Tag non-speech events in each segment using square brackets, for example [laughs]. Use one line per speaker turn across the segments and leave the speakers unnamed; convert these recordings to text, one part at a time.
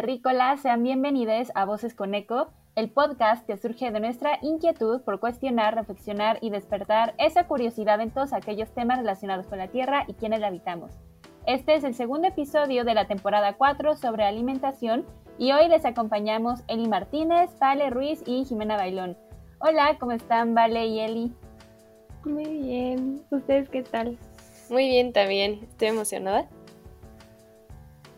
terrícolas, sean bienvenidos a Voces con Eco, el podcast que surge de nuestra inquietud por cuestionar, reflexionar y despertar esa curiosidad en todos aquellos temas relacionados con la Tierra y quienes la habitamos. Este es el segundo episodio de la temporada 4 sobre alimentación y hoy les acompañamos Eli Martínez, Vale Ruiz y Jimena Bailón. Hola, ¿cómo están Vale y Eli?
Muy bien, ¿ustedes qué tal?
Muy bien también, estoy emocionada.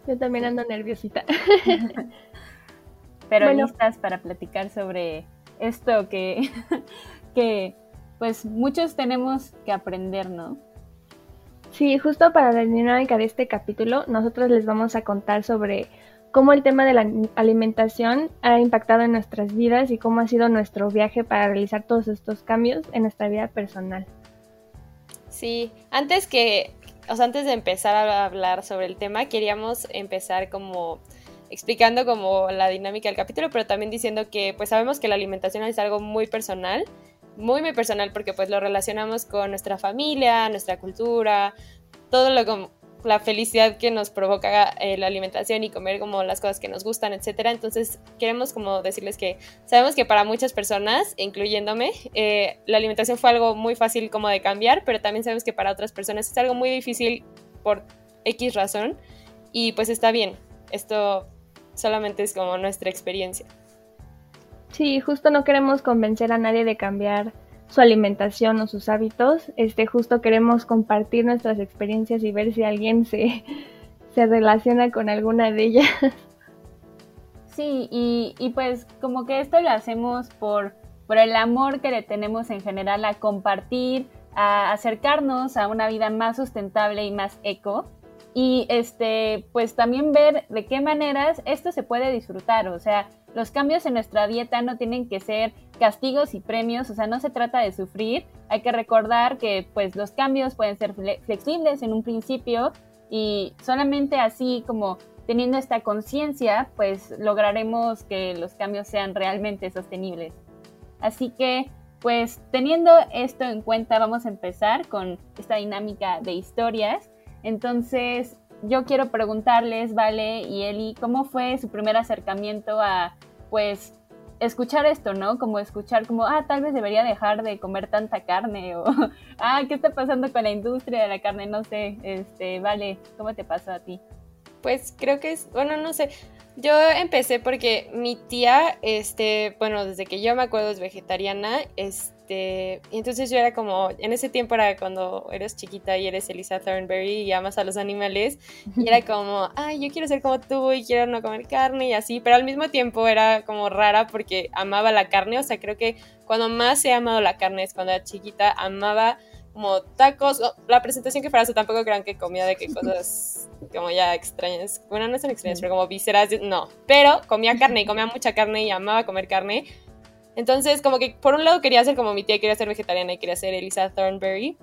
Yo también ando nerviosita. [laughs]
Pero listas para platicar sobre esto que, [laughs] que pues muchos tenemos que aprender, ¿no?
Sí, justo para la dinámica de este capítulo, nosotros les vamos a contar sobre cómo el tema de la alimentación ha impactado en nuestras vidas y cómo ha sido nuestro viaje para realizar todos estos cambios en nuestra vida personal.
Sí, antes que, o sea, antes de empezar a hablar sobre el tema, queríamos empezar como explicando como la dinámica del capítulo, pero también diciendo que pues sabemos que la alimentación es algo muy personal, muy muy personal porque pues lo relacionamos con nuestra familia, nuestra cultura, todo lo la felicidad que nos provoca eh, la alimentación y comer como las cosas que nos gustan, etcétera. Entonces queremos como decirles que sabemos que para muchas personas, incluyéndome, eh, la alimentación fue algo muy fácil como de cambiar, pero también sabemos que para otras personas es algo muy difícil por X razón y pues está bien. Esto solamente es como nuestra experiencia.
Sí, justo no queremos convencer a nadie de cambiar su alimentación o sus hábitos. Este, justo queremos compartir nuestras experiencias y ver si alguien se, [laughs] se relaciona con alguna de ellas.
Sí, y, y, pues como que esto lo hacemos por, por el amor que le tenemos en general a compartir, a acercarnos a una vida más sustentable y más eco. Y este, pues también ver de qué maneras esto se puede disfrutar. O sea, los cambios en nuestra dieta no tienen que ser castigos y premios, o sea, no se trata de sufrir. Hay que recordar que pues los cambios pueden ser flexibles en un principio y solamente así como teniendo esta conciencia, pues lograremos que los cambios sean realmente sostenibles. Así que, pues teniendo esto en cuenta, vamos a empezar con esta dinámica de historias. Entonces, yo quiero preguntarles, Vale y Eli, ¿cómo fue su primer acercamiento a, pues, escuchar esto, ¿no? Como escuchar como, ah, tal vez debería dejar de comer tanta carne o, [laughs] ah, ¿qué está pasando con la industria de la carne? No sé, este, Vale, ¿cómo te pasó a ti?
Pues creo que es, bueno, no sé, yo empecé porque mi tía, este, bueno, desde que yo me acuerdo es vegetariana, este, este, y entonces yo era como, en ese tiempo era cuando eres chiquita y eres Elisa Thornberry y amas a los animales, y era como, [laughs] ay, yo quiero ser como tú y quiero no comer carne y así, pero al mismo tiempo era como rara porque amaba la carne, o sea, creo que cuando más he amado la carne es cuando era chiquita, amaba como tacos, la presentación que fuera, tampoco crean que comía de qué cosas como ya extrañas, bueno, no son extrañas, pero como vísceras, no, pero comía carne y comía mucha carne y amaba comer carne, entonces, como que por un lado quería ser como mi tía, quería ser vegetariana y quería ser Elisa Thornberry.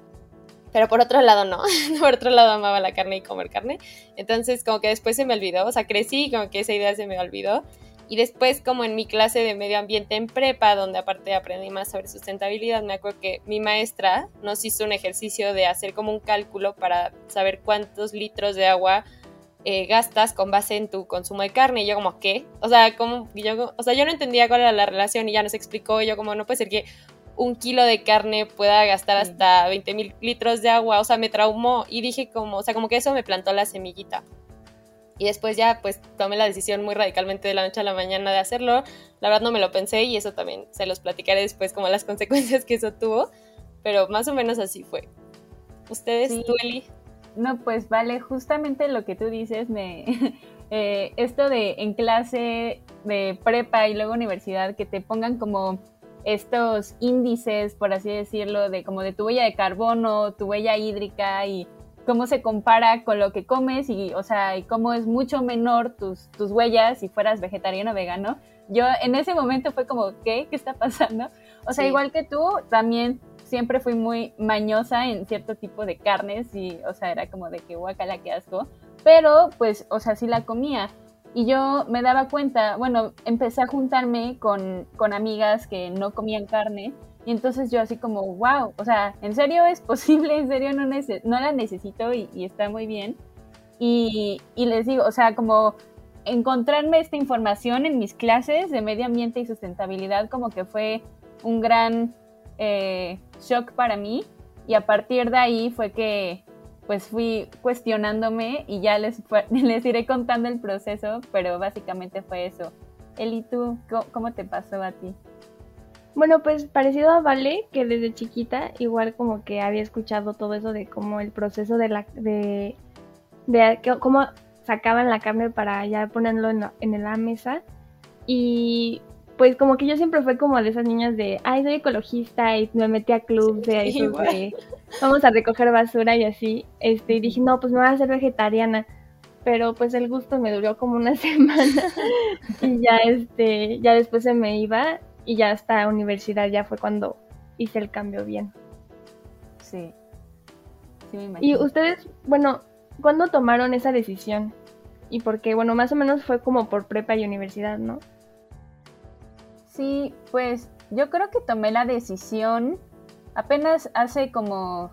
Pero por otro lado no, [laughs] por otro lado amaba la carne y comer carne. Entonces como que después se me olvidó, o sea, crecí y como que esa idea se me olvidó. Y después como en mi clase de medio ambiente en prepa, donde aparte aprendí más sobre sustentabilidad, me acuerdo que mi maestra nos hizo un ejercicio de hacer como un cálculo para saber cuántos litros de agua eh, gastas con base en tu consumo de carne. Y yo como, ¿qué? O sea, como, yo, o sea, yo no entendía cuál era la relación y ya nos explicó. yo como, no puede ser que un kilo de carne pueda gastar hasta 20 mil litros de agua. O sea, me traumó y dije como, o sea, como que eso me plantó la semillita. Y después ya pues tomé la decisión muy radicalmente de la noche a la mañana de hacerlo. La verdad no me lo pensé y eso también se los platicaré después como las [laughs] consecuencias que eso tuvo. Pero más o menos así fue. ¿Ustedes, tú, Eli?
No, pues vale, justamente lo que tú dices, me, [laughs] eh, esto de en clase de prepa y luego universidad, que te pongan como estos índices, por así decirlo, de como de tu huella de carbono, tu huella hídrica y cómo se compara con lo que comes y, o sea, y cómo es mucho menor tus, tus huellas si fueras vegetariano o vegano. Yo en ese momento fue como, ¿qué? ¿Qué está pasando? O sea, igual que tú, también siempre fui muy mañosa en cierto tipo de carnes y, o sea, era como de que guacala, qué asco. Pero, pues, o sea, sí la comía. Y yo me daba cuenta, bueno, empecé a juntarme con, con amigas que no comían carne. Y entonces yo así como, wow, o sea, ¿en serio es posible? ¿En serio no, no la necesito y, y está muy bien? Y, y les digo, o sea, como encontrarme esta información en mis clases de medio ambiente y sustentabilidad como que fue un gran eh, shock para mí y a partir de ahí fue que pues fui cuestionándome y ya les, [laughs] les iré contando el proceso, pero básicamente fue eso. Eli, ¿tú cómo te pasó a ti?
Bueno, pues parecido a Vale, que desde chiquita igual como que había escuchado todo eso de cómo el proceso de la de, de cómo sacaban la carne para ya ponerlo en la, en la mesa y pues como que yo siempre fue como de esas niñas de, ay, soy ecologista y me metí a clubs de eso de, vamos a recoger basura y así, este, y dije, no, pues me voy a hacer vegetariana, pero pues el gusto me duró como una [laughs] semana y ya, este, ya después se me iba y ya hasta universidad ya fue cuando hice el cambio bien.
Sí.
sí me imagino. Y ustedes, bueno, ¿cuándo tomaron esa decisión? Y porque, bueno, más o menos fue como por prepa y universidad, ¿no?
Sí, pues yo creo que tomé la decisión apenas hace como,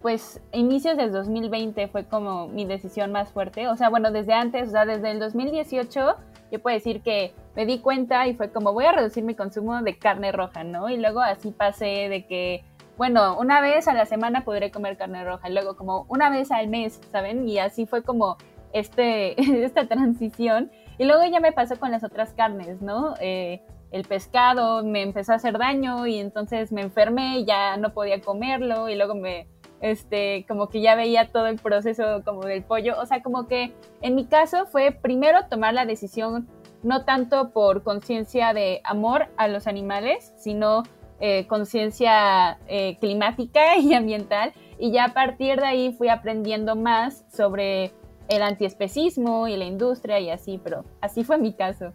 pues inicios del 2020 fue como mi decisión más fuerte. O sea, bueno, desde antes, o sea, desde el 2018 yo puedo decir que me di cuenta y fue como voy a reducir mi consumo de carne roja, ¿no? Y luego así pasé de que, bueno, una vez a la semana podré comer carne roja, y luego como una vez al mes, ¿saben? Y así fue como este, [laughs] esta transición. Y luego ya me pasó con las otras carnes, ¿no? Eh, el pescado me empezó a hacer daño y entonces me enfermé y ya no podía comerlo y luego me, este, como que ya veía todo el proceso como del pollo. O sea, como que en mi caso fue primero tomar la decisión no tanto por conciencia de amor a los animales, sino eh, conciencia eh, climática [laughs] y ambiental. Y ya a partir de ahí fui aprendiendo más sobre el antiespecismo y la industria y así, pero así fue mi caso.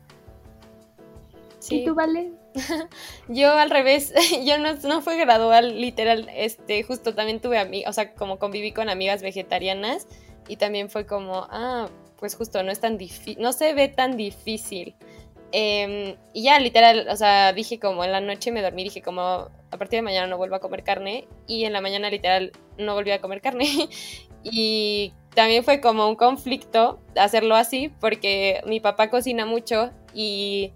¿Y tú, Vale? [laughs]
yo al revés, [laughs] yo no, no fue gradual, literal, este, justo también tuve amigas, o sea, como conviví con amigas vegetarianas y también fue como, ah, pues justo no es tan difícil, no se ve tan difícil. Em, y ya, literal, o sea, dije como en la noche me dormí, dije como a partir de mañana no vuelvo a comer carne y en la mañana literal no volví a comer carne. [laughs] y también fue como un conflicto hacerlo así porque mi papá cocina mucho y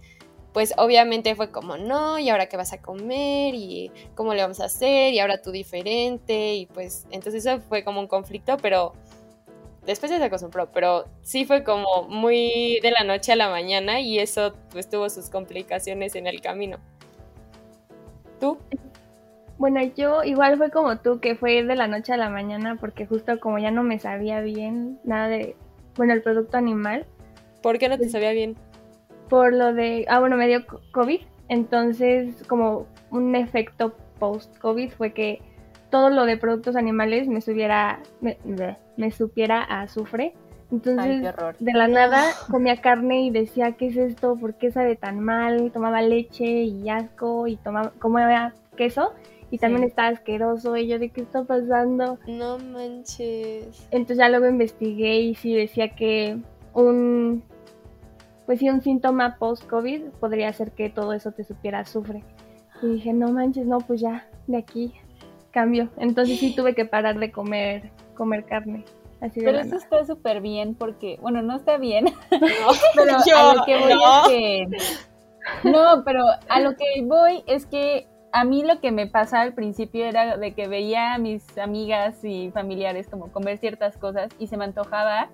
pues obviamente fue como, no, ¿y ahora qué vas a comer? ¿Y cómo le vamos a hacer? ¿Y ahora tú diferente? Y pues entonces eso fue como un conflicto, pero después ya se acostumbró, pero sí fue como muy de la noche a la mañana y eso pues tuvo sus complicaciones en el camino. ¿Tú?
Bueno, yo igual fue como tú, que fue de la noche a la mañana porque justo como ya no me sabía bien nada de, bueno, el producto animal.
¿Por qué no te pues sabía bien?
Por lo de, ah, bueno, me dio COVID, entonces como un efecto post-COVID fue que todo lo de productos animales me subiera, me, me supiera a azufre. Entonces, de la nada comía carne y decía, ¿qué es esto? ¿Por qué sabe tan mal? Tomaba leche y asco y tomaba, comía queso y también estaba asqueroso. Y yo, ¿de qué está pasando?
No manches.
Entonces ya luego investigué y sí decía que un pues sí, un síntoma post-COVID podría ser que todo eso te supiera sufre. Y dije, no manches, no, pues ya, de aquí cambio. Entonces sí tuve que parar de comer, comer carne. Así
pero eso está súper bien porque, bueno, no está bien, [laughs] [laughs] pero a lo que voy es que... No, pero a lo que voy es que a mí lo que me pasaba al principio era de que veía a mis amigas y familiares como comer ciertas cosas y se me antojaba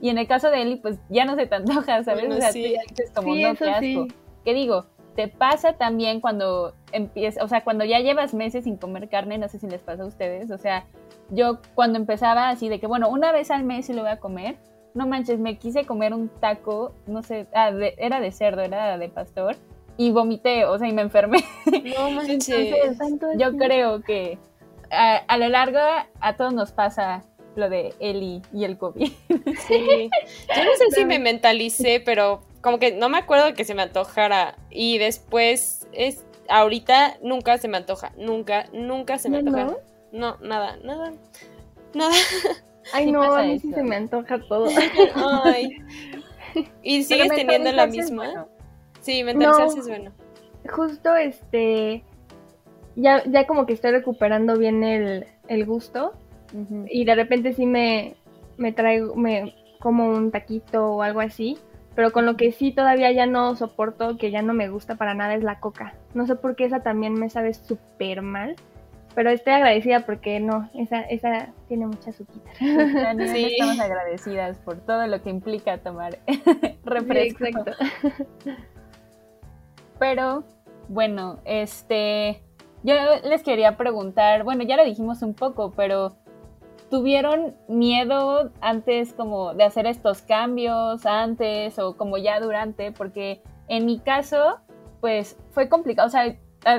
y en el caso de Eli, pues ya no se te antoja, ¿sabes? o sea, tú ya dices como, no, qué asco. ¿Qué digo? Te pasa también cuando empiezas, o sea, cuando ya llevas meses sin comer carne, no sé si les pasa a ustedes, o sea, yo cuando empezaba así de que, bueno, una vez al mes sí lo voy a comer, no manches, me quise comer un taco, no sé, ah, era de cerdo, era de pastor, y vomité, o sea, y me enfermé.
No [laughs] manches.
yo creo que a, a lo largo a todos nos pasa lo de Eli y el COVID.
Sí. Yo no sé si me mentalicé, pero como que no me acuerdo que se me antojara. Y después es ahorita nunca se me antoja. Nunca, nunca se me antoja. No, nada, nada. Nada.
Ay, no, a mí sí se me antoja todo.
Ay. ¿Y sigues teniendo la misma? Sí, mentalizarse es bueno.
Justo este. Ya, ya como que estoy recuperando bien el, el gusto y de repente sí me, me traigo, me como un taquito o algo así, pero con lo que sí todavía ya no soporto, que ya no me gusta para nada, es la coca. No sé por qué esa también me sabe súper mal, pero estoy agradecida porque no, esa, esa tiene mucha azúcar. [laughs]
Sí. Estamos agradecidas por todo lo que implica tomar [laughs] refresco. exacto. [laughs] Pero, bueno, este, yo les quería preguntar, bueno, ya lo dijimos un poco, pero ¿Tuvieron miedo antes como de hacer estos cambios, antes o como ya durante? Porque en mi caso, pues fue complicado, o sea,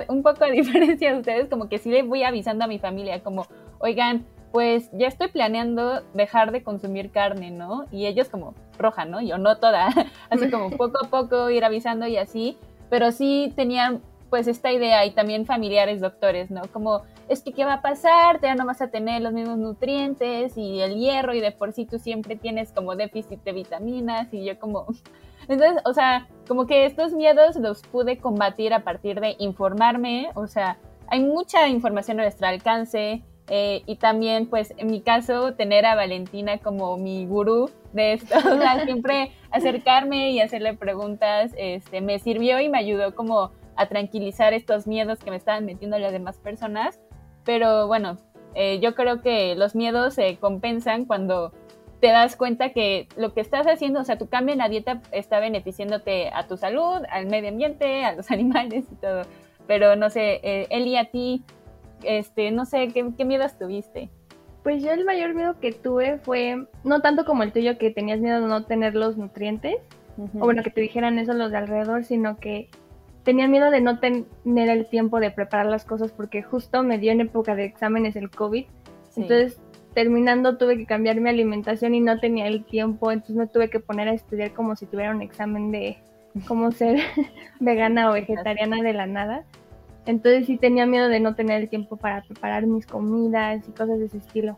un poco a [laughs] diferencia de ustedes, como que sí le voy avisando a mi familia, como, oigan, pues ya estoy planeando dejar de consumir carne, ¿no? Y ellos como roja, ¿no? Yo no toda, [laughs] así como poco a poco ir avisando y así, pero sí tenían pues esta idea y también familiares doctores, ¿no? Como es que qué va a pasar, ya no vas a tener los mismos nutrientes y el hierro y de por sí tú siempre tienes como déficit de vitaminas y yo como... [laughs] Entonces, o sea, como que estos miedos los pude combatir a partir de informarme, o sea, hay mucha información a nuestro alcance eh, y también, pues, en mi caso, tener a Valentina como mi gurú de esto, [laughs] o sea, siempre [laughs] acercarme y hacerle preguntas, este, me sirvió y me ayudó como a tranquilizar estos miedos que me estaban metiendo las demás personas pero bueno, eh, yo creo que los miedos se compensan cuando te das cuenta que lo que estás haciendo, o sea, tu cambio en la dieta está beneficiándote a tu salud, al medio ambiente, a los [laughs] animales y todo. Pero no sé, eh, Eli, a ti, este, no sé, ¿qué, ¿qué, miedos tuviste?
Pues yo el mayor miedo que tuve fue, no tanto como el tuyo que tenías miedo de no tener los nutrientes, o bueno, que te dijeran eso los de alrededor, sino que tenía miedo de no tener el tiempo de preparar las cosas porque justo me dio en época de exámenes el COVID. Entonces, terminando tuve que cambiar mi alimentación y no tenía el tiempo, entonces me tuve que poner a estudiar como si tuviera un examen de cómo [laughs] ser vegana o vegetariana de la nada. Entonces sí tenía miedo de no tener el tiempo para preparar mis comidas y cosas de ese estilo.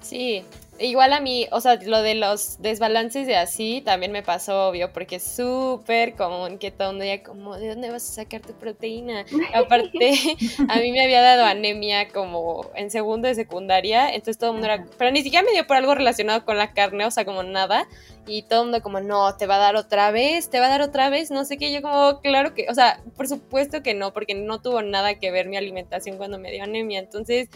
Sí, igual a mí, o sea, lo de los desbalances de así también me pasó obvio, porque es súper común que todo el mundo diga como, ¿de dónde vas a sacar tu proteína? [laughs] Aparte, a mí me había dado anemia como en segundo de secundaria, entonces todo el mundo era, pero ni siquiera me dio por algo relacionado con la carne, o sea, como nada, y todo el mundo como, no, te va a dar otra vez, te va a dar otra vez, no sé qué, yo como, claro que, o sea, por supuesto que no, porque no tuvo nada que ver mi alimentación cuando me dio anemia, entonces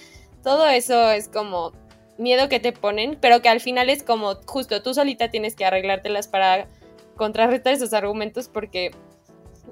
todo eso es como miedo que te ponen, pero que al final es como justo tú solita tienes que arreglártelas para contrarrestar esos argumentos porque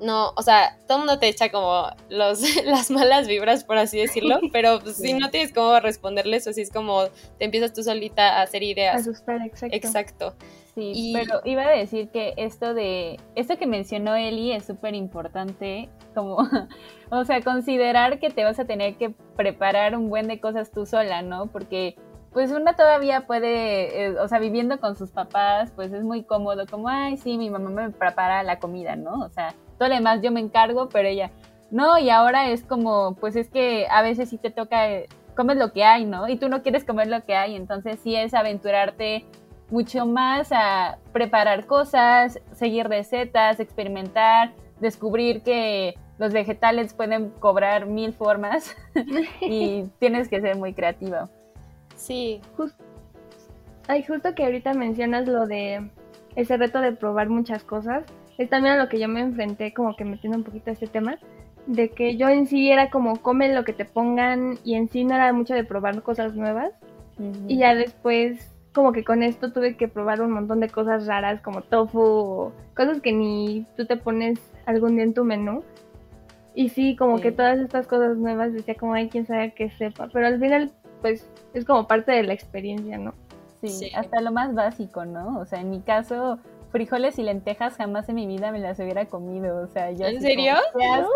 no, o sea, todo el mundo te echa como los, [laughs] las malas vibras, por así decirlo, [laughs] pero pues, si no tienes cómo responderles, si es como te empiezas tú solita a hacer ideas.
Asustar, exacto.
Exacto.
Sí, pero iba a decir que esto de, esto que mencionó Eli es súper importante, como, [laughs] o sea, considerar que te vas a tener que preparar un buen de cosas tú sola, ¿no? Porque pues una todavía puede, eh, o sea, viviendo con sus papás, pues es muy cómodo, como, ay, sí, mi mamá me prepara la comida, ¿no? O sea, todo lo demás yo me encargo, pero ella, no, y ahora es como, pues es que a veces sí te toca, eh, comes lo que hay, ¿no? Y tú no quieres comer lo que hay, entonces sí es aventurarte mucho más a preparar cosas, seguir recetas, experimentar, descubrir que los vegetales pueden cobrar mil formas [laughs] y tienes que ser muy creativa.
Sí.
Ay, justo que ahorita mencionas lo de ese reto de probar muchas cosas. Es también a lo que yo me enfrenté, como que metiendo un poquito a ese tema. De que yo en sí era como come lo que te pongan y en sí no era mucho de probar cosas nuevas. Y ya después, como que con esto tuve que probar un montón de cosas raras como tofu o cosas que ni tú te pones algún día en tu menú. Y sí, como que todas estas cosas nuevas decía como hay quien sabe que sepa. Pero al final pues es como parte de la experiencia, ¿no?
Sí, hasta lo más básico, ¿no? O sea, en mi caso, frijoles y lentejas jamás en mi vida me las hubiera comido. O sea, yo.
¿En serio?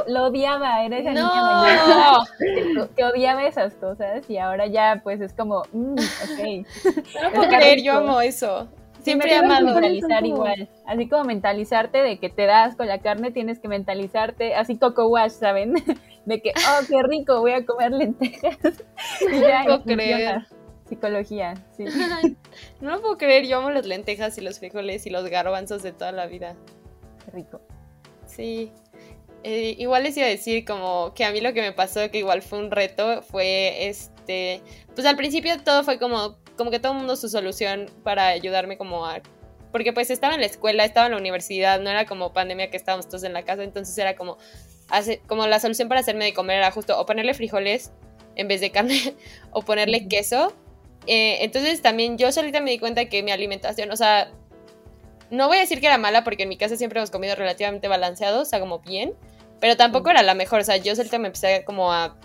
Lo odiaba, era esa niña que, odiaba esas cosas y ahora ya, pues es como, mm, ok.
No puedo creer, yo amo eso. Siempre he amado.
mentalizar igual. Así como mentalizarte de que te das con la carne, tienes que mentalizarte, así Coco Wash, ¿saben? De que, oh, qué rico, voy a comer lentejas. [laughs] y ya, no puedo creer. Psicología, sí. [laughs]
no lo puedo creer, yo amo las lentejas y los frijoles y los garbanzos de toda la vida.
Qué rico.
Sí. Eh, igual les iba a decir como que a mí lo que me pasó, que igual fue un reto, fue este, pues al principio todo fue como, como que todo el mundo su solución para ayudarme como a porque pues estaba en la escuela, estaba en la universidad, no era como pandemia que estábamos todos en la casa, entonces era como, hace, como la solución para hacerme de comer era justo o ponerle frijoles en vez de carne [laughs] o ponerle queso. Eh, entonces también yo solita me di cuenta que mi alimentación, o sea, no voy a decir que era mala porque en mi casa siempre hemos comido relativamente balanceado, o sea, como bien, pero tampoco era la mejor, o sea, yo solita me empecé como a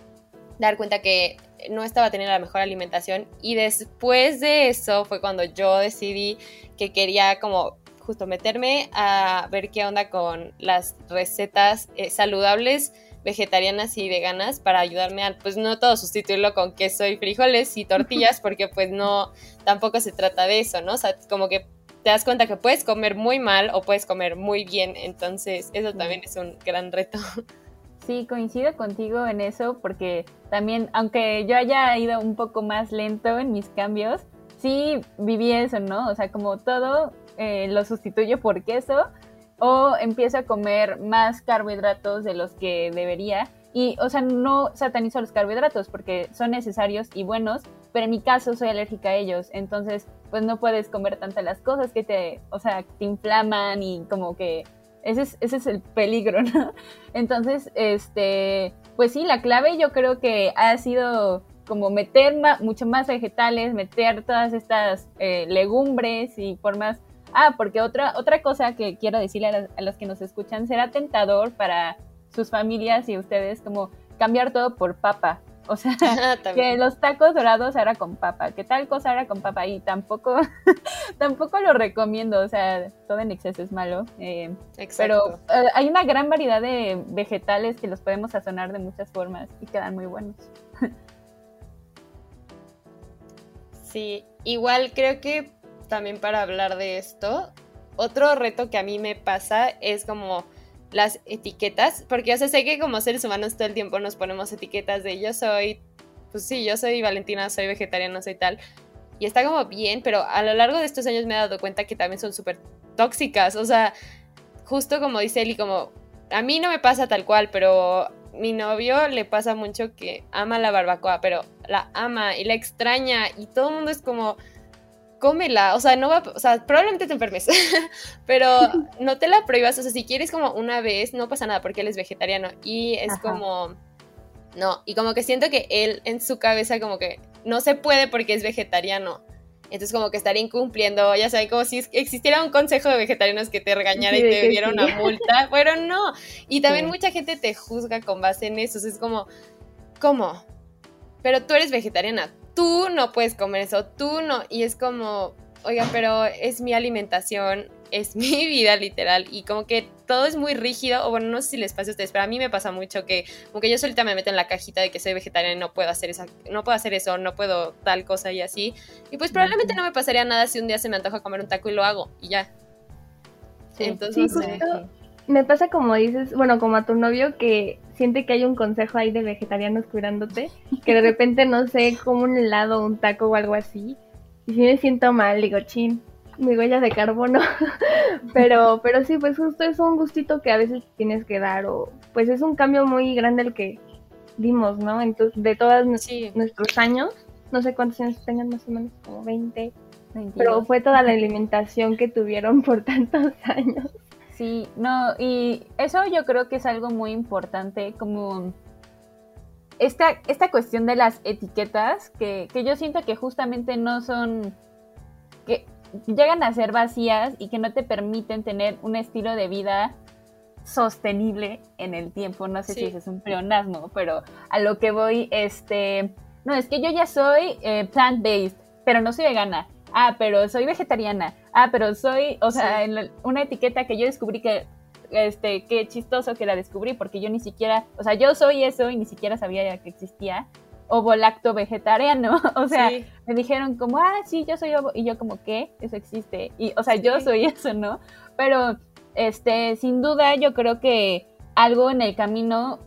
dar cuenta que no estaba teniendo la mejor alimentación y después de eso fue cuando yo decidí que quería como justo meterme a ver qué onda con las recetas eh, saludables vegetarianas y veganas para ayudarme a pues no todo sustituirlo con queso y frijoles y tortillas [laughs] porque pues no tampoco se trata de eso, ¿no? O sea, como que te das cuenta que puedes comer muy mal o puedes comer muy bien, entonces eso también es un gran reto.
Sí, coincido contigo en eso porque también, aunque yo haya ido un poco más lento en mis cambios, sí viví eso, ¿no? O sea, como todo eh, lo sustituyo por queso o empiezo a comer más carbohidratos de los que debería. Y, o sea, no satanizo los carbohidratos porque son necesarios y buenos, pero en mi caso soy alérgica a ellos, entonces pues no puedes comer tantas las cosas que te, o sea, te inflaman y como que ese es, ese es el peligro, ¿no? [laughs] Entonces, este, pues sí, la clave yo creo que ha sido como meter mucho más vegetales, meter todas estas eh, legumbres y formas. Ah, porque otra, otra cosa que quiero decirle a, los que nos escuchan, será tentador para sus familias y ustedes como cambiar todo por papa. O sea, [laughs] que los tacos dorados era con papa, que tal cosa era con papa y tampoco, [laughs] tampoco lo recomiendo, o sea, todo en exceso es malo. Eh, pero eh, hay una gran variedad de vegetales que los podemos sazonar de muchas formas y quedan muy buenos. [laughs]
sí, igual creo que también para hablar de esto, otro reto que a mí me pasa es como las etiquetas, porque o sea, sé que como seres humanos todo el tiempo nos ponemos etiquetas de yo soy, pues sí, yo soy Valentina, soy vegetariana, soy tal, y está como bien, pero a lo largo de estos años me he dado cuenta que también son súper tóxicas, o sea, justo como dice Eli, como a mí no me pasa tal cual, pero mi novio le pasa mucho que ama la barbacoa, pero la ama y la extraña y todo el mundo es como cómela, o sea, no va, o sea, probablemente te enfermes, [laughs] pero no te la prohíbas, o sea, si quieres como una vez, no pasa nada porque él es vegetariano y es como, no, y como que siento que él en su cabeza como que no se puede porque es vegetariano. Entonces como que estaría incumpliendo, ya saben, como si existiera un consejo de vegetarianos que te regañara y te diera una multa, [laughs] pero no. Y también mucha gente te juzga con base en eso, es como, ¿cómo? Pero tú eres vegetariana, tú no puedes comer eso, tú no. Y es como, oiga, pero es mi alimentación, es [laughs] mi vida literal. Y como que todo es muy rígido, o bueno, no sé si les pasa a ustedes, pero a mí me pasa mucho que como que yo solita me meto en la cajita de que soy vegetariana y no puedo hacer esa, no puedo hacer eso, no puedo tal cosa y así. Y pues probablemente no me pasaría nada si un día se me antoja comer un taco y lo hago y ya.
Entonces, me pasa como dices, bueno, como a tu novio que siente que hay un consejo ahí de vegetarianos cuidándote, que de repente no sé, como un helado, un taco o algo así, y si me siento mal, digo, chin, mi huella de carbono, [laughs] pero, pero sí, pues justo es un gustito que a veces tienes que dar, o pues es un cambio muy grande el que dimos, ¿no? Entonces, de todos nuestros años, no sé cuántos años tengan más o menos, como 20, pero fue toda la alimentación que tuvieron por [laughs] tantos años.
Sí, no, y eso yo creo que es algo muy importante, como esta, esta cuestión de las etiquetas, que, que yo siento que justamente no son, que llegan a ser vacías y que no te permiten tener un estilo de vida sostenible en el tiempo. No sé si es un pleonasmo, pero a lo que voy, este, no, es que yo ya soy eh, plant-based, pero no soy vegana ah, pero soy vegetariana, ah, pero soy, o sea, en una etiqueta que yo descubrí que, este, qué chistoso que la descubrí, porque yo ni siquiera, o sea, yo soy eso y ni siquiera sabía que existía, ovo lacto vegetariano, [laughs] o sea, me dijeron como, ah, sí, yo soy ovo, y yo como, ¿qué? Eso existe, y, o sea, yo soy [laughs] eso, ¿no? Pero, este, sin duda, yo creo que algo en el camino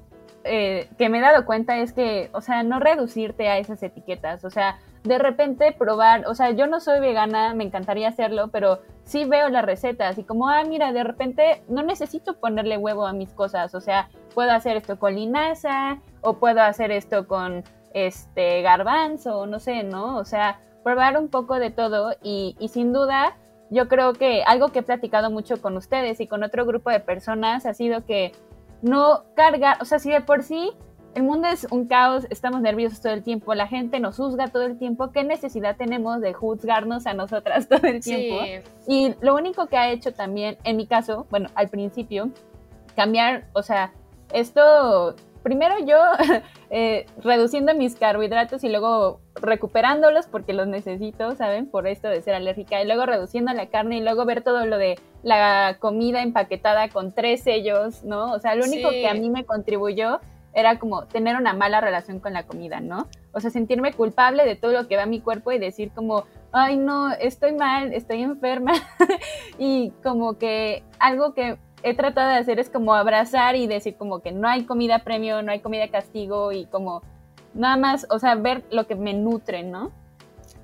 eh, que me he dado cuenta es que, o sea, no reducirte a esas etiquetas, o sea, de repente probar, o sea, yo no soy vegana, me encantaría hacerlo, pero sí veo las recetas y como, ah, mira, de repente no necesito ponerle huevo a mis cosas, o sea, puedo hacer esto con linaza o puedo hacer esto con este garbanzo, no sé, ¿no? O sea, probar un poco de todo y, sin duda yo creo que algo que he platicado mucho con ustedes y con otro grupo de personas ha sido que no cargar, o sea, si de por sí el mundo es un caos, estamos nerviosos todo el tiempo, la gente nos juzga todo el tiempo, ¿qué necesidad tenemos de juzgarnos a nosotras [laughs] todo el tiempo? Y lo único que ha hecho también, en mi caso, bueno, al principio, cambiar, o sea, esto primero yo [laughs] eh, reduciendo mis carbohidratos y luego recuperándolos porque los necesito, ¿saben? Por esto de ser alérgica. Y luego reduciendo la carne y luego ver todo lo de la comida empaquetada con tres sellos, ¿no? O sea, lo único que a mí me contribuyó era como tener una mala relación con la comida, ¿no? O sea, sentirme culpable de todo lo que va a mi cuerpo y decir como, ay, no, estoy mal, estoy enferma. [laughs] y como que algo que he tratado de hacer es como abrazar y decir como que no hay comida premio, no hay comida castigo y como nada más, o sea, ver lo que me nutre, ¿no?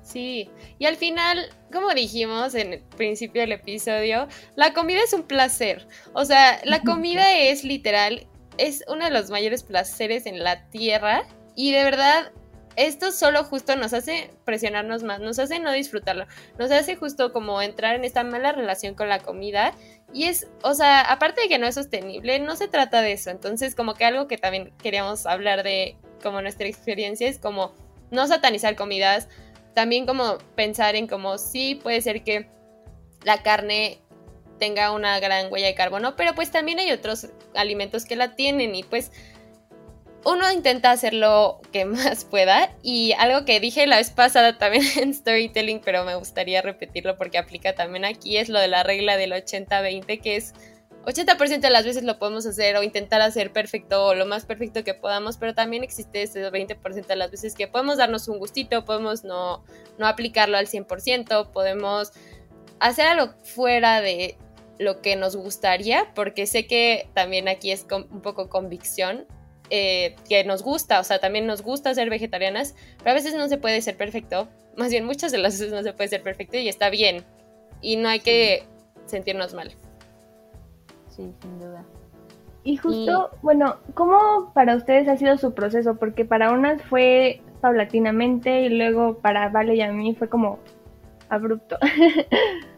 Sí, y al final, como dijimos en el principio del episodio, la comida es un placer. O sea, la [laughs] comida es literal, es uno de los mayores placeres en la tierra. Y de verdad esto solo justo nos hace presionarnos más, nos hace no disfrutarlo, nos hace justo como entrar en esta mala relación con la comida. Y es, o sea, aparte de que no es sostenible, no se trata de eso, entonces como que algo que también queríamos hablar de como nuestra experiencia es como no satanizar comidas, también como pensar en como sí puede ser que la carne tenga una gran huella de carbono, pero pues también hay otros alimentos que la tienen y pues uno intenta hacer lo que [laughs] más pueda. Y algo que dije la vez pasada también [laughs] en storytelling, pero me gustaría repetirlo porque aplica también aquí, es lo de la regla del 80-20, que es 80% de las veces lo podemos hacer o intentar hacer perfecto o lo más perfecto que podamos, pero también existe ese 20% de las veces que podemos darnos un gustito, podemos no, no aplicarlo al 100%, podemos hacer algo fuera de lo que nos gustaría, porque sé que también aquí es un poco convicción eh, que nos gusta, o sea, también nos gusta ser vegetarianas, pero a veces no se puede ser perfecto, más bien muchas de las veces no se puede ser perfecto y está bien, y no hay que sentirnos mal.
Sí, sin duda.
Y justo, bueno, ¿cómo para ustedes ha sido su proceso? Porque para unas fue paulatinamente y luego para Vale y a mí fue como abrupto. [laughs]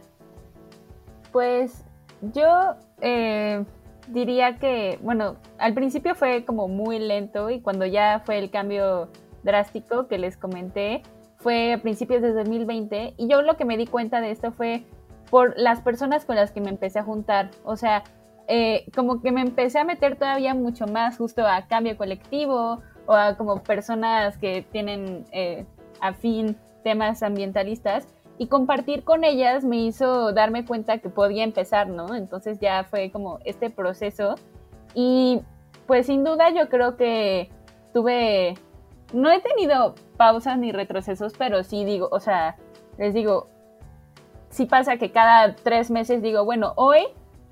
pues yo eh, diría que, bueno, al principio fue como muy lento y cuando ya fue el cambio drástico que les comenté, fue a principios de 2020 y yo lo que me di cuenta de esto fue por las personas con las que me empecé a juntar, o sea, eh, como que me empecé a meter todavía mucho más justo a cambio colectivo o a como personas que tienen eh, afín temas ambientalistas y compartir con ellas me hizo darme cuenta que podía empezar, ¿no? Entonces ya fue como este proceso y pues sin duda yo creo que tuve, no he tenido pausas ni retrocesos, pero sí digo, o sea, les digo, sí pasa que cada tres meses digo, bueno, hoy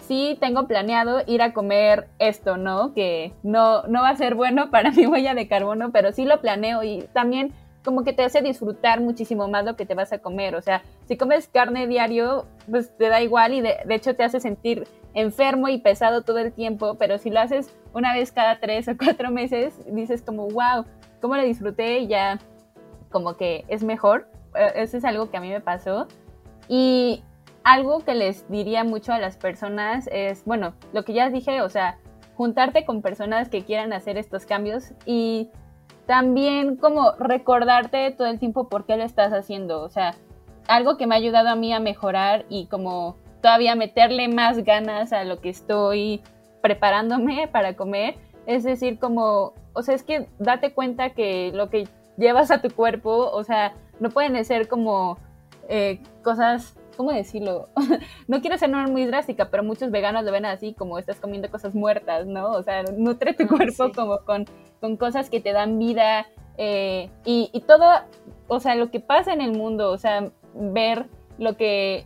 sí tengo planeado ir a comer esto, ¿no? Que no, no va a ser bueno para [laughs] mi huella de carbono, pero sí lo planeo y también como que te hace disfrutar muchísimo más lo que te vas a comer. O sea, si comes carne diario, pues te da igual y de, hecho te hace sentir enfermo y pesado todo el tiempo, pero si lo haces una vez cada tres [laughs] o cuatro meses, dices como, wow, ¿cómo lo disfruté? Y ya como que es mejor. Eh, eso es algo que a mí me pasó. Y algo que les diría mucho a las personas es, bueno, lo que ya dije, o sea, juntarte con personas que quieran hacer estos cambios y también como recordarte todo el tiempo por qué lo estás haciendo. O sea, algo que me ha ayudado a mí a mejorar y como todavía meterle más ganas a lo que estoy preparándome [laughs] para comer. Es decir, como, o sea, es que date cuenta que lo que llevas a tu cuerpo, o sea, no pueden ser como eh, cosas, ¿cómo decirlo? [laughs] no quiero ser muy drástica, pero muchos veganos lo ven así, como estás comiendo cosas muertas, ¿no? O sea, nutre tu ah, cuerpo como con con cosas que te dan vida eh, y, todo, o sea, lo que pasa en el mundo, o sea, ver lo que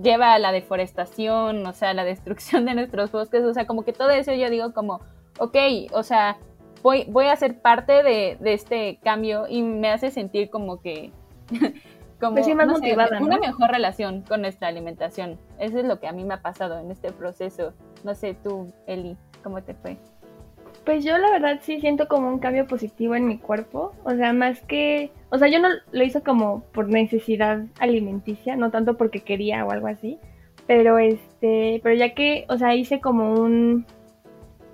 lleva a la deforestación, o sea, la [laughs] destrucción de nuestros bosques, o sea, como que todo eso yo digo como, ok, o sea, voy, voy a ser parte de, este cambio y me hace sentir como que... [laughs] como
pues más motivada,
una mejor relación con nuestra alimentación. Eso es lo que a mí me ha pasado en este proceso. No sé, tú, Eli, ¿cómo te fue?
Pues yo la verdad sí siento como un cambio positivo en mi cuerpo, o sea, más que, o sea, yo no lo hice como por necesidad alimenticia, no tanto porque quería o algo así, pero este, pero ya que, o sea, hice como un,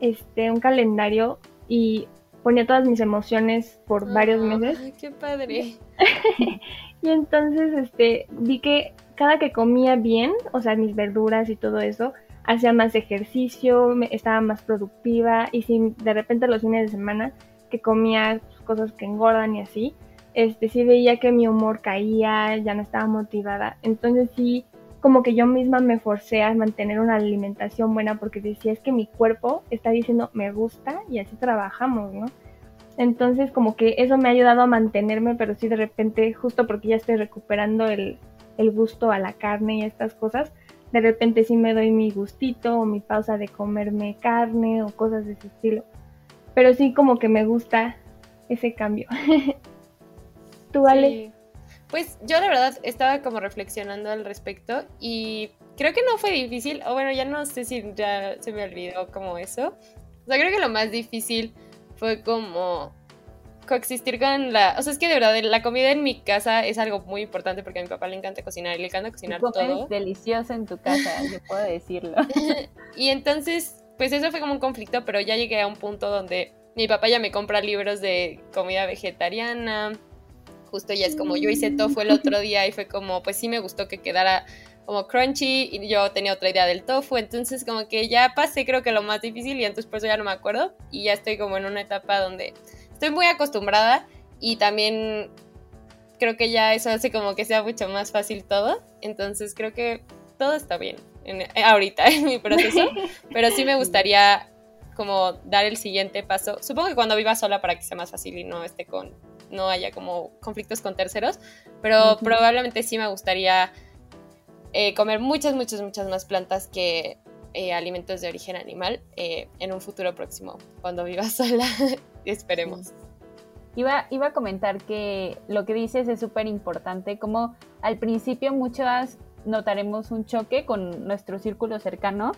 este, un calendario y ponía todas mis emociones por varios meses.
Ay, qué padre. [laughs]
y entonces, este, vi que cada que comía bien, o sea, mis verduras y todo eso, hacía más ejercicio, estaba más productiva y si de repente los fines de semana que comía cosas que engordan y así, este sí veía que mi humor caía, ya no estaba motivada. Entonces sí, como que yo misma me forcé a mantener una alimentación buena porque decía es que mi cuerpo está diciendo me gusta y así trabajamos, ¿no? Entonces como que eso me ha ayudado a mantenerme, pero sí de repente, justo porque ya estoy recuperando el, el gusto a la carne y estas cosas, de repente sí me doy mi gustito o mi pausa de comerme carne o cosas de ese estilo. Pero sí como que me gusta ese cambio. [laughs] ¿Tú, Ale?
Pues yo la verdad estaba como reflexionando al respecto y creo que no fue difícil, o bueno, ya no sé si ya se me olvidó como eso. O sea, creo que lo más difícil fue como coexistir con la... O sea, es que de verdad la comida en mi casa es algo muy importante porque a mi papá le encanta cocinar y le encanta cocinar todo.
Es delicioso en tu casa, [laughs] yo puedo decirlo.
y entonces, pues eso fue como un conflicto, pero ya llegué a un punto donde mi papá ya me compra libros de comida vegetariana. Justo ya es como yo hice tofu el otro [laughs] día y fue como, pues sí me gustó que quedara como crunchy y yo tenía otra idea del tofu, entonces como que ya pasé creo que lo más difícil y entonces por eso ya no me acuerdo y ya estoy como en una etapa donde estoy muy acostumbrada y también creo que ya eso hace como que sea mucho más fácil todo. Entonces creo que todo está bien en, eh, ahorita en mi proceso, [laughs] pero sí me gustaría como dar el siguiente paso. Supongo que cuando viva sola para que sea más fácil y no esté con no haya como conflictos con terceros, pero probablemente sí me gustaría eh, comer muchas, muchas, muchas más plantas que eh, alimentos de origen animal en un futuro próximo, cuando viva [laughs] sola. Esperemos.
Iba, iba a comentar que lo que dices es súper importante, como al principio muchas notaremos un choque con nuestro círculo cercano,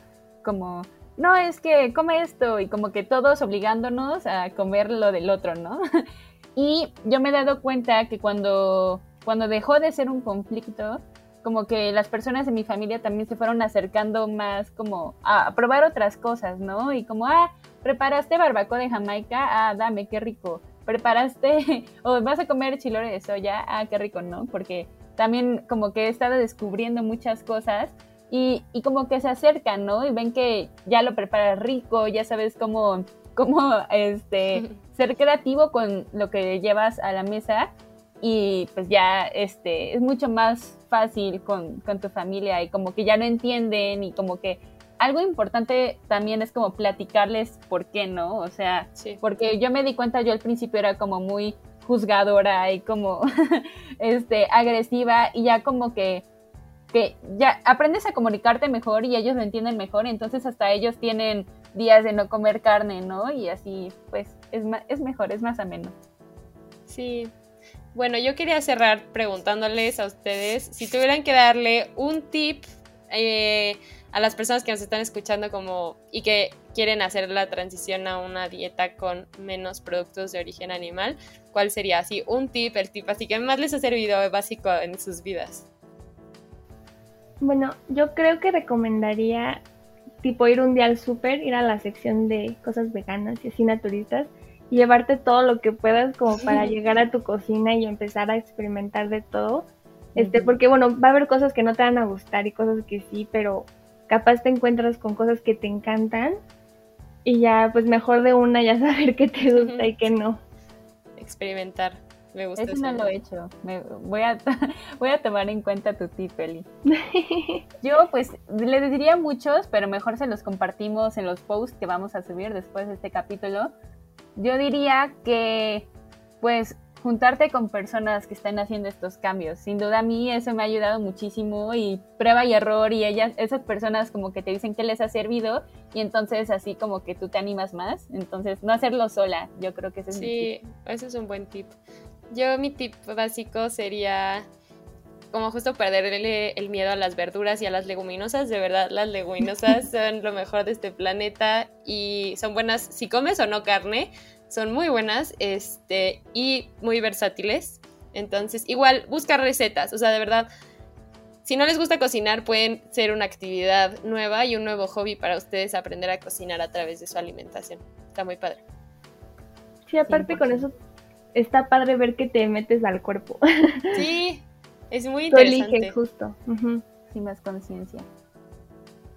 como, no, es que come esto, y como que todos obligándonos a comer lo del otro, ¿no? [laughs] y yo me he dado cuenta que cuando, cuando dejó de ser un conflicto, como que las personas de mi familia también se fueron acercando más como a probar otras cosas, ¿no? Y como, ah, preparaste barbacoa de Jamaica, ah, dame, qué rico. Preparaste, [laughs] o vas a comer chilore de soya, ah, qué rico, ¿no? Porque también como que he estado descubriendo muchas cosas y, y como que se acercan, ¿no? Y ven que ya lo preparas rico, ya sabes cómo, [laughs] cómo este, [laughs] ser creativo con lo que llevas a la mesa y pues ya este, es mucho más fácil con, con, tu familia y como que ya no entienden y como que algo importante también es como platicarles por qué no, o sea, porque yo me di cuenta, yo al principio era como muy juzgadora y como [laughs] este agresiva y ya como que que ya aprendes a comunicarte mejor y ellos lo entienden mejor, entonces hasta ellos tienen días de no comer carne, ¿no? Y así pues es, es mejor, es más ameno.
Sí, bueno, yo quería cerrar preguntándoles a ustedes si tuvieran que darle un tip eh, a las personas que nos están escuchando como y que quieren hacer la transición a una dieta con menos productos de origen animal, ¿cuál sería así un tip, el tip así que más les ha servido básico en sus vidas?
Bueno, yo creo que recomendaría tipo ir un día al súper, ir a la sección de cosas veganas y así naturistas llevarte todo lo que puedas como para llegar a tu cocina y empezar a experimentar de todo. Este, porque bueno, va a haber cosas que no te van a gustar y cosas que sí, pero capaz te encuentras con cosas que te encantan y ya pues mejor de una ya [laughs] saber qué te gusta y qué no.
Experimentar. Me gusta
eso. no lo he hecho. Me, voy, a, [laughs] voy a tomar en cuenta tu tip, Eli. [laughs] Yo, pues, le diría muchos, pero mejor se los compartimos en los posts que vamos a subir después de este capítulo. Yo diría que, pues, juntarte con personas que están haciendo estos cambios. Sin duda a mí eso me ha ayudado muchísimo y prueba y error y ellas, esas personas como que te dicen que les ha servido y entonces así como que tú te animas más. Entonces no hacerlo sola, yo creo que ese es
sí, ese es un buen tip. Yo mi tip básico sería como justo perderle el miedo a las verduras y a las leguminosas. De verdad, las leguminosas [laughs] son lo mejor de este planeta y son buenas si comes o no carne. Son muy buenas este, y muy versátiles. Entonces, igual, busca recetas. O sea, de verdad, si no les gusta cocinar, pueden ser una actividad nueva y un nuevo hobby para ustedes aprender a cocinar a través de su alimentación. Está muy padre.
Sí, aparte con eso está padre ver que te metes al cuerpo.
Sí, [laughs] es muy interesante.
justo.
Sin más conciencia.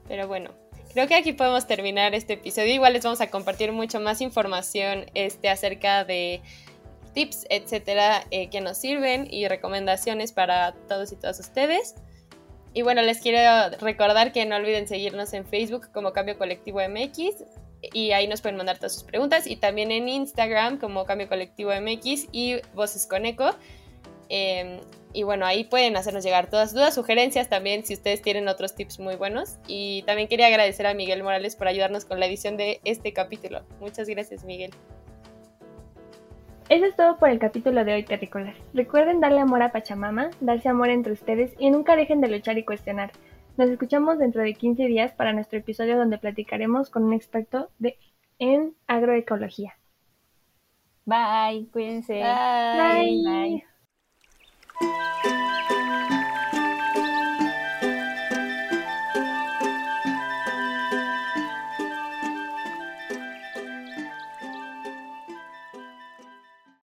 Pero bueno, creo que aquí podemos terminar este episodio. Igual les vamos a compartir mucho más información este, acerca de tips, etcétera, eh, que nos sirven y recomendaciones para todos y todas ustedes. Y bueno, les quiero recordar que no olviden seguirnos en Facebook como Cambio Colectivo MX y ahí nos pueden mandar todas sus preguntas y también en Instagram como Cambio Colectivo MX y Voces con Eco. Em, y bueno, ahí pueden hacernos llegar todas dudas, sugerencias también si ustedes tienen otros tips muy buenos. Y también quería agradecer a Miguel Morales por ayudarnos con la edición de este capítulo. Muchas gracias, Miguel.
Eso es todo por el capítulo de hoy, terrícolas. Recuerden darle amor a Pachamama, darse amor entre ustedes y nunca dejen de luchar y cuestionar. Nos escuchamos dentro de 15 días para nuestro episodio donde platicaremos con un experto de, en agroecología.
Bye, cuídense.
Bye. Bye. Música